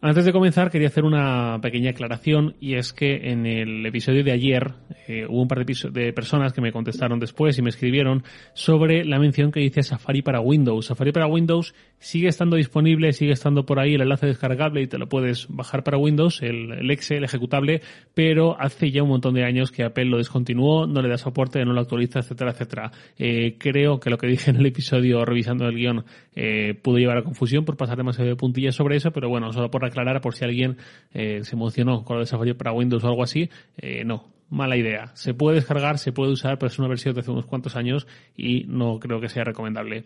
Antes de comenzar, quería hacer una pequeña aclaración y es que en el episodio de ayer eh, hubo un par de, de, personas que me contestaron después y me escribieron sobre la mención que dice Safari para Windows. Safari para Windows sigue estando disponible, sigue estando por ahí el enlace descargable y te lo puedes bajar para Windows, el, el exe, el ejecutable, pero hace ya un montón de años que Apple lo descontinuó, no le da soporte, no lo actualiza, etcétera, etcétera. Eh, creo que lo que dije en el episodio revisando el guion eh, pudo llevar a confusión por pasar demasiado de puntillas sobre eso, pero bueno, solo por aclarar por si alguien eh, se emocionó con lo de Safari para Windows o algo así, eh, no, mala idea. Se puede descargar, se puede usar, pero es una versión de hace unos cuantos años y no creo que sea recomendable.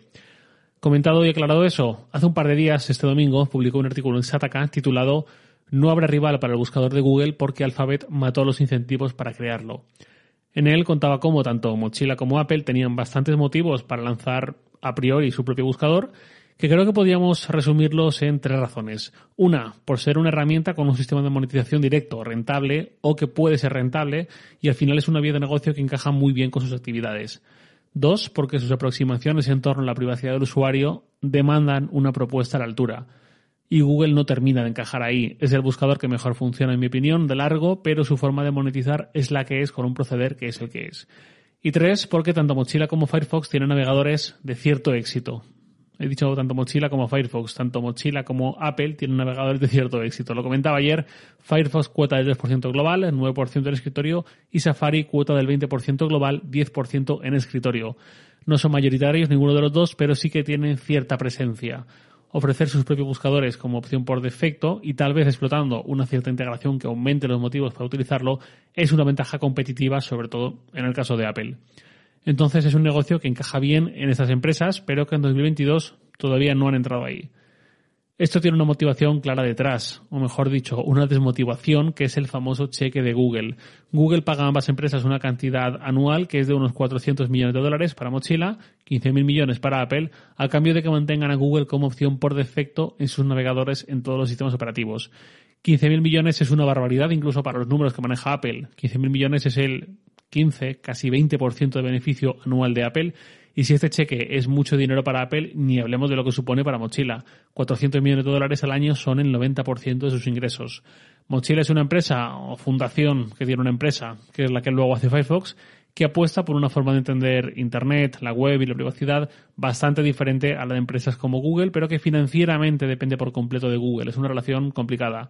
Comentado y aclarado eso, hace un par de días, este domingo, publicó un artículo en Sataka titulado No habrá rival para el buscador de Google porque Alphabet mató los incentivos para crearlo. En él contaba cómo tanto Mochila como Apple tenían bastantes motivos para lanzar a priori su propio buscador que creo que podríamos resumirlos en tres razones. Una, por ser una herramienta con un sistema de monetización directo, rentable o que puede ser rentable y al final es una vía de negocio que encaja muy bien con sus actividades. Dos, porque sus aproximaciones en torno a la privacidad del usuario demandan una propuesta a la altura. Y Google no termina de encajar ahí. Es el buscador que mejor funciona, en mi opinión, de largo, pero su forma de monetizar es la que es con un proceder que es el que es. Y tres, porque tanto Mochila como Firefox tienen navegadores de cierto éxito. He dicho tanto Mochila como Firefox, tanto Mochila como Apple tienen navegadores de cierto éxito. Lo comentaba ayer, Firefox cuota del 3% global, 9% en escritorio y Safari cuota del 20% global, 10% en escritorio. No son mayoritarios ninguno de los dos, pero sí que tienen cierta presencia. Ofrecer sus propios buscadores como opción por defecto y tal vez explotando una cierta integración que aumente los motivos para utilizarlo es una ventaja competitiva, sobre todo en el caso de Apple. Entonces es un negocio que encaja bien en estas empresas, pero que en 2022 todavía no han entrado ahí. Esto tiene una motivación clara detrás, o mejor dicho, una desmotivación que es el famoso cheque de Google. Google paga a ambas empresas una cantidad anual que es de unos 400 millones de dólares para Mochila, 15.000 millones para Apple, a cambio de que mantengan a Google como opción por defecto en sus navegadores en todos los sistemas operativos. 15.000 millones es una barbaridad incluso para los números que maneja Apple. 15.000 millones es el 15, casi 20% de beneficio anual de Apple. Y si este cheque es mucho dinero para Apple, ni hablemos de lo que supone para Mochila. 400 millones de dólares al año son el 90% de sus ingresos. Mochila es una empresa o fundación que tiene una empresa, que es la que luego hace Firefox, que apuesta por una forma de entender Internet, la web y la privacidad bastante diferente a la de empresas como Google, pero que financieramente depende por completo de Google. Es una relación complicada.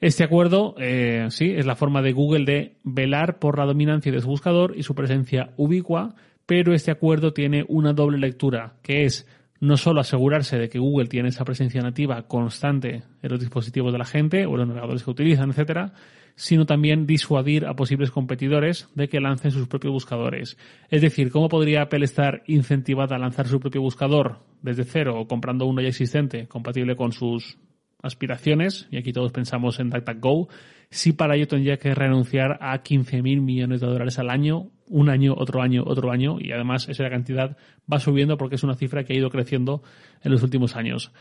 Este acuerdo, eh, sí, es la forma de Google de velar por la dominancia de su buscador y su presencia ubicua, pero este acuerdo tiene una doble lectura, que es no solo asegurarse de que Google tiene esa presencia nativa constante en los dispositivos de la gente o los navegadores que utilizan, etcétera, sino también disuadir a posibles competidores de que lancen sus propios buscadores. Es decir, ¿cómo podría Apple estar incentivada a lanzar su propio buscador desde cero o comprando uno ya existente, compatible con sus aspiraciones, y aquí todos pensamos en DuckDuckGo, si para ello tendría que renunciar a 15.000 millones de dólares al año, un año, otro año, otro año, y además esa cantidad va subiendo porque es una cifra que ha ido creciendo en los últimos años.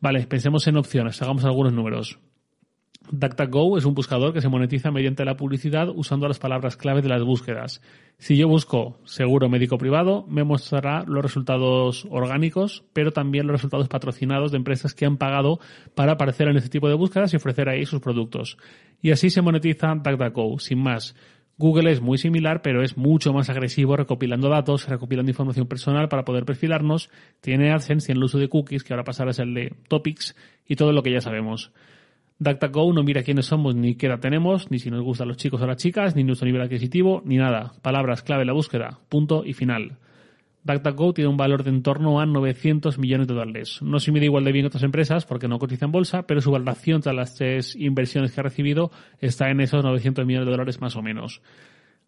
Vale, pensemos en opciones, hagamos algunos números. DuckDuckGo es un buscador que se monetiza mediante la publicidad usando las palabras clave de las búsquedas. Si yo busco seguro médico privado, me mostrará los resultados orgánicos, pero también los resultados patrocinados de empresas que han pagado para aparecer en este tipo de búsquedas y ofrecer ahí sus productos. Y así se monetiza DuckDuckGo, sin más. Google es muy similar, pero es mucho más agresivo recopilando datos, recopilando información personal para poder perfilarnos. Tiene AdSense, tiene el uso de cookies, que ahora pasará a ser el de Topics, y todo lo que ya sabemos. DuckDuckGo no mira quiénes somos, ni qué edad tenemos, ni si nos gustan los chicos o las chicas, ni nuestro nivel adquisitivo, ni nada. Palabras clave en la búsqueda. Punto y final. DuckDuckGo tiene un valor de en torno a 900 millones de dólares. No se mide igual de bien que otras empresas porque no cotiza en bolsa, pero su valoración tras las tres inversiones que ha recibido está en esos 900 millones de dólares más o menos.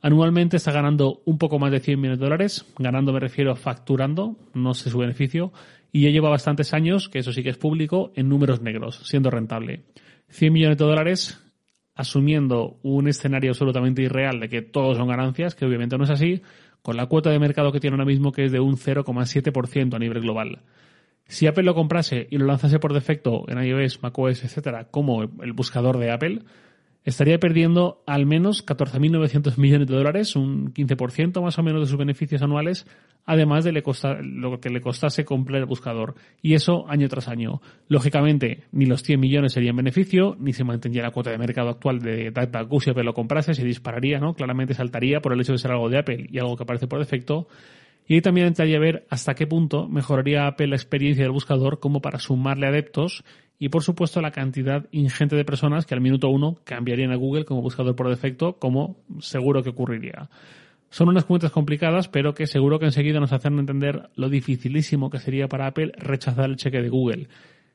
Anualmente está ganando un poco más de 100 millones de dólares. Ganando me refiero a facturando, no sé su beneficio. Y ya lleva bastantes años, que eso sí que es público, en números negros, siendo rentable. 100 millones de dólares asumiendo un escenario absolutamente irreal de que todos son ganancias, que obviamente no es así, con la cuota de mercado que tiene ahora mismo que es de un 0,7% a nivel global. Si Apple lo comprase y lo lanzase por defecto en iOS, macOS, etcétera, como el buscador de Apple, estaría perdiendo al menos 14.900 millones de dólares, un 15% más o menos de sus beneficios anuales, además de lo que le costase comprar el buscador. Y eso año tras año. Lógicamente, ni los 100 millones serían beneficio, ni se mantendría la cuota de mercado actual de DuckDuckGo si Apple lo comprase, se dispararía, ¿no? Claramente saltaría por el hecho de ser algo de Apple y algo que aparece por defecto. Y ahí también entraría a ver hasta qué punto mejoraría Apple la experiencia del buscador como para sumarle adeptos y por supuesto la cantidad ingente de personas que al minuto uno cambiarían a Google como buscador por defecto, como seguro que ocurriría. Son unas cuentas complicadas, pero que seguro que enseguida nos hacen entender lo dificilísimo que sería para Apple rechazar el cheque de Google.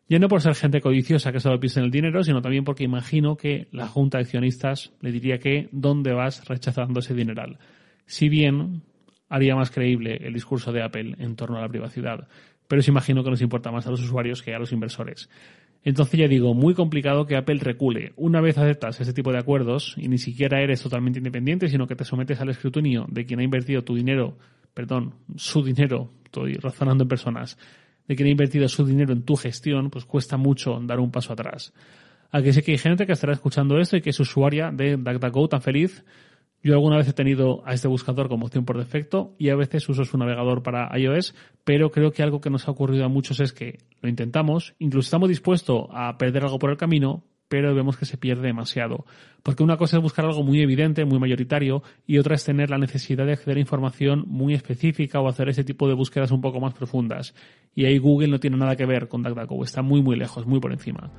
Ya no por ser gente codiciosa que solo en el dinero, sino también porque imagino que la Junta de Accionistas le diría que ¿dónde vas rechazando ese dineral? Si bien haría más creíble el discurso de Apple en torno a la privacidad, pero os imagino que nos importa más a los usuarios que a los inversores. Entonces ya digo, muy complicado que Apple recule. Una vez aceptas ese tipo de acuerdos y ni siquiera eres totalmente independiente, sino que te sometes al escrutinio de quien ha invertido tu dinero, perdón, su dinero, estoy razonando en personas, de quien ha invertido su dinero en tu gestión, pues cuesta mucho dar un paso atrás. Aquí sé que hay gente que estará escuchando esto y que es usuaria de DuckDuckGo tan feliz yo alguna vez he tenido a este buscador como opción por defecto y a veces uso su navegador para iOS, pero creo que algo que nos ha ocurrido a muchos es que lo intentamos, incluso estamos dispuestos a perder algo por el camino, pero vemos que se pierde demasiado. Porque una cosa es buscar algo muy evidente, muy mayoritario, y otra es tener la necesidad de acceder a información muy específica o hacer ese tipo de búsquedas un poco más profundas. Y ahí Google no tiene nada que ver con DuckDuckGo, está muy muy lejos, muy por encima.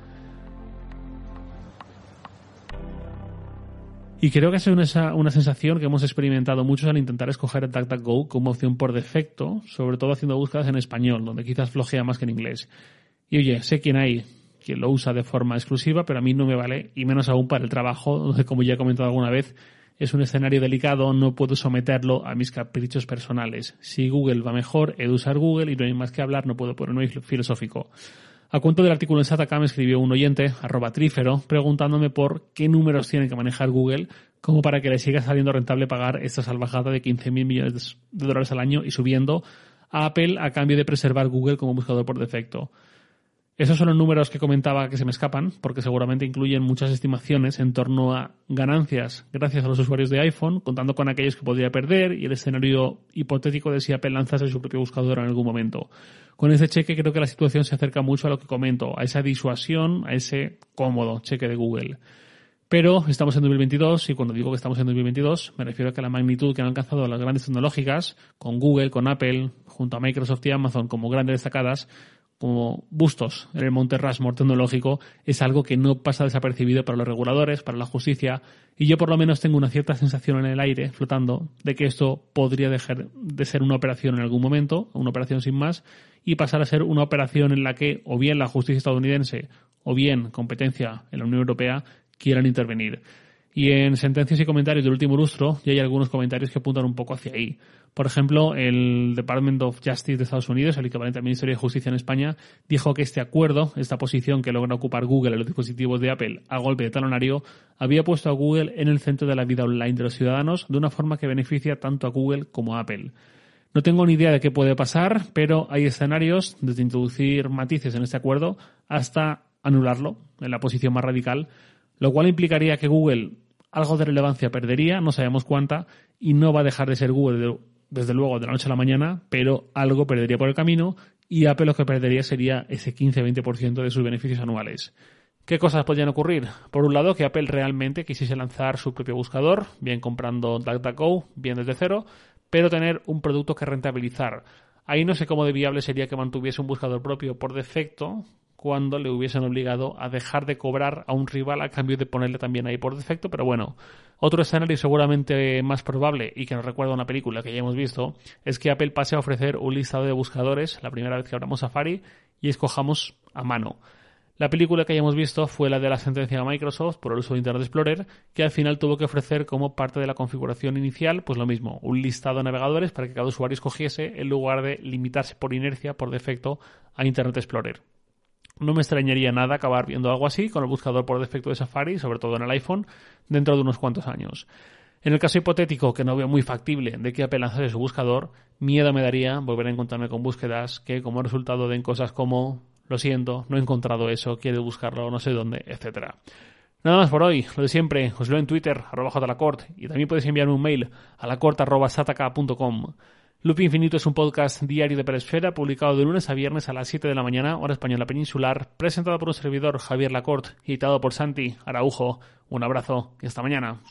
Y creo que es una, una sensación que hemos experimentado muchos al intentar escoger el DuckDuckGo como opción por defecto, sobre todo haciendo búsquedas en español, donde quizás flojea más que en inglés. Y oye, sé quién hay quien lo usa de forma exclusiva, pero a mí no me vale, y menos aún para el trabajo, donde como ya he comentado alguna vez, es un escenario delicado, no puedo someterlo a mis caprichos personales. Si Google va mejor, he de usar Google y no hay más que hablar, no puedo ponerme filosófico. A cuento del artículo en Sataka me escribió un oyente, arroba trífero, preguntándome por qué números tiene que manejar Google como para que le siga saliendo rentable pagar esta salvajada de 15.000 millones de dólares al año y subiendo a Apple a cambio de preservar Google como buscador por defecto. Esos son los números que comentaba que se me escapan, porque seguramente incluyen muchas estimaciones en torno a ganancias gracias a los usuarios de iPhone, contando con aquellos que podría perder y el escenario hipotético de si Apple lanzase su propio buscador en algún momento. Con ese cheque creo que la situación se acerca mucho a lo que comento, a esa disuasión, a ese cómodo cheque de Google. Pero estamos en 2022 y cuando digo que estamos en 2022 me refiero a que la magnitud que han alcanzado las grandes tecnológicas, con Google, con Apple, junto a Microsoft y Amazon como grandes destacadas, como bustos en el Monte Rushmore tecnológico es algo que no pasa desapercibido para los reguladores, para la justicia, y yo por lo menos tengo una cierta sensación en el aire, flotando, de que esto podría dejar de ser una operación en algún momento, una operación sin más, y pasar a ser una operación en la que o bien la justicia estadounidense o bien competencia en la Unión Europea quieran intervenir. Y en sentencias y comentarios del último lustro ya hay algunos comentarios que apuntan un poco hacia ahí. Por ejemplo, el Department of Justice de Estados Unidos, el equivalente al Ministerio de Justicia en España, dijo que este acuerdo, esta posición que logra ocupar Google en los dispositivos de Apple a golpe de talonario, había puesto a Google en el centro de la vida online de los ciudadanos de una forma que beneficia tanto a Google como a Apple. No tengo ni idea de qué puede pasar, pero hay escenarios desde introducir matices en este acuerdo hasta anularlo en la posición más radical, lo cual implicaría que Google algo de relevancia perdería, no sabemos cuánta, y no va a dejar de ser Google desde luego de la noche a la mañana, pero algo perdería por el camino y Apple lo que perdería sería ese 15-20% de sus beneficios anuales. ¿Qué cosas podrían ocurrir? Por un lado, que Apple realmente quisiese lanzar su propio buscador, bien comprando DuckDuckGo, bien desde cero, pero tener un producto que rentabilizar. Ahí no sé cómo de viable sería que mantuviese un buscador propio por defecto, cuando le hubiesen obligado a dejar de cobrar a un rival a cambio de ponerle también ahí por defecto, pero bueno, otro escenario seguramente más probable y que nos recuerda a una película que ya hemos visto es que Apple pase a ofrecer un listado de buscadores la primera vez que abramos Safari y escojamos a mano. La película que hayamos visto fue la de la sentencia de Microsoft por el uso de Internet Explorer, que al final tuvo que ofrecer como parte de la configuración inicial, pues lo mismo, un listado de navegadores para que cada usuario escogiese en lugar de limitarse por inercia, por defecto, a Internet Explorer. No me extrañaría nada acabar viendo algo así con el buscador por defecto de Safari, sobre todo en el iPhone, dentro de unos cuantos años. En el caso hipotético, que no veo muy factible, de que Apple lanzase su buscador, miedo me daría volver a encontrarme con búsquedas que como resultado den cosas como lo siento, no he encontrado eso, quiero buscarlo no sé dónde, etcétera. Nada más por hoy, lo de siempre, os leo en Twitter, arroba jlacort, y también podéis enviarme un mail a lacort.sataka.com. Loop Infinito es un podcast diario de Peresfera, publicado de lunes a viernes a las 7 de la mañana, hora española peninsular, presentado por un servidor, Javier Lacorte, editado por Santi Araujo. Un abrazo y hasta mañana.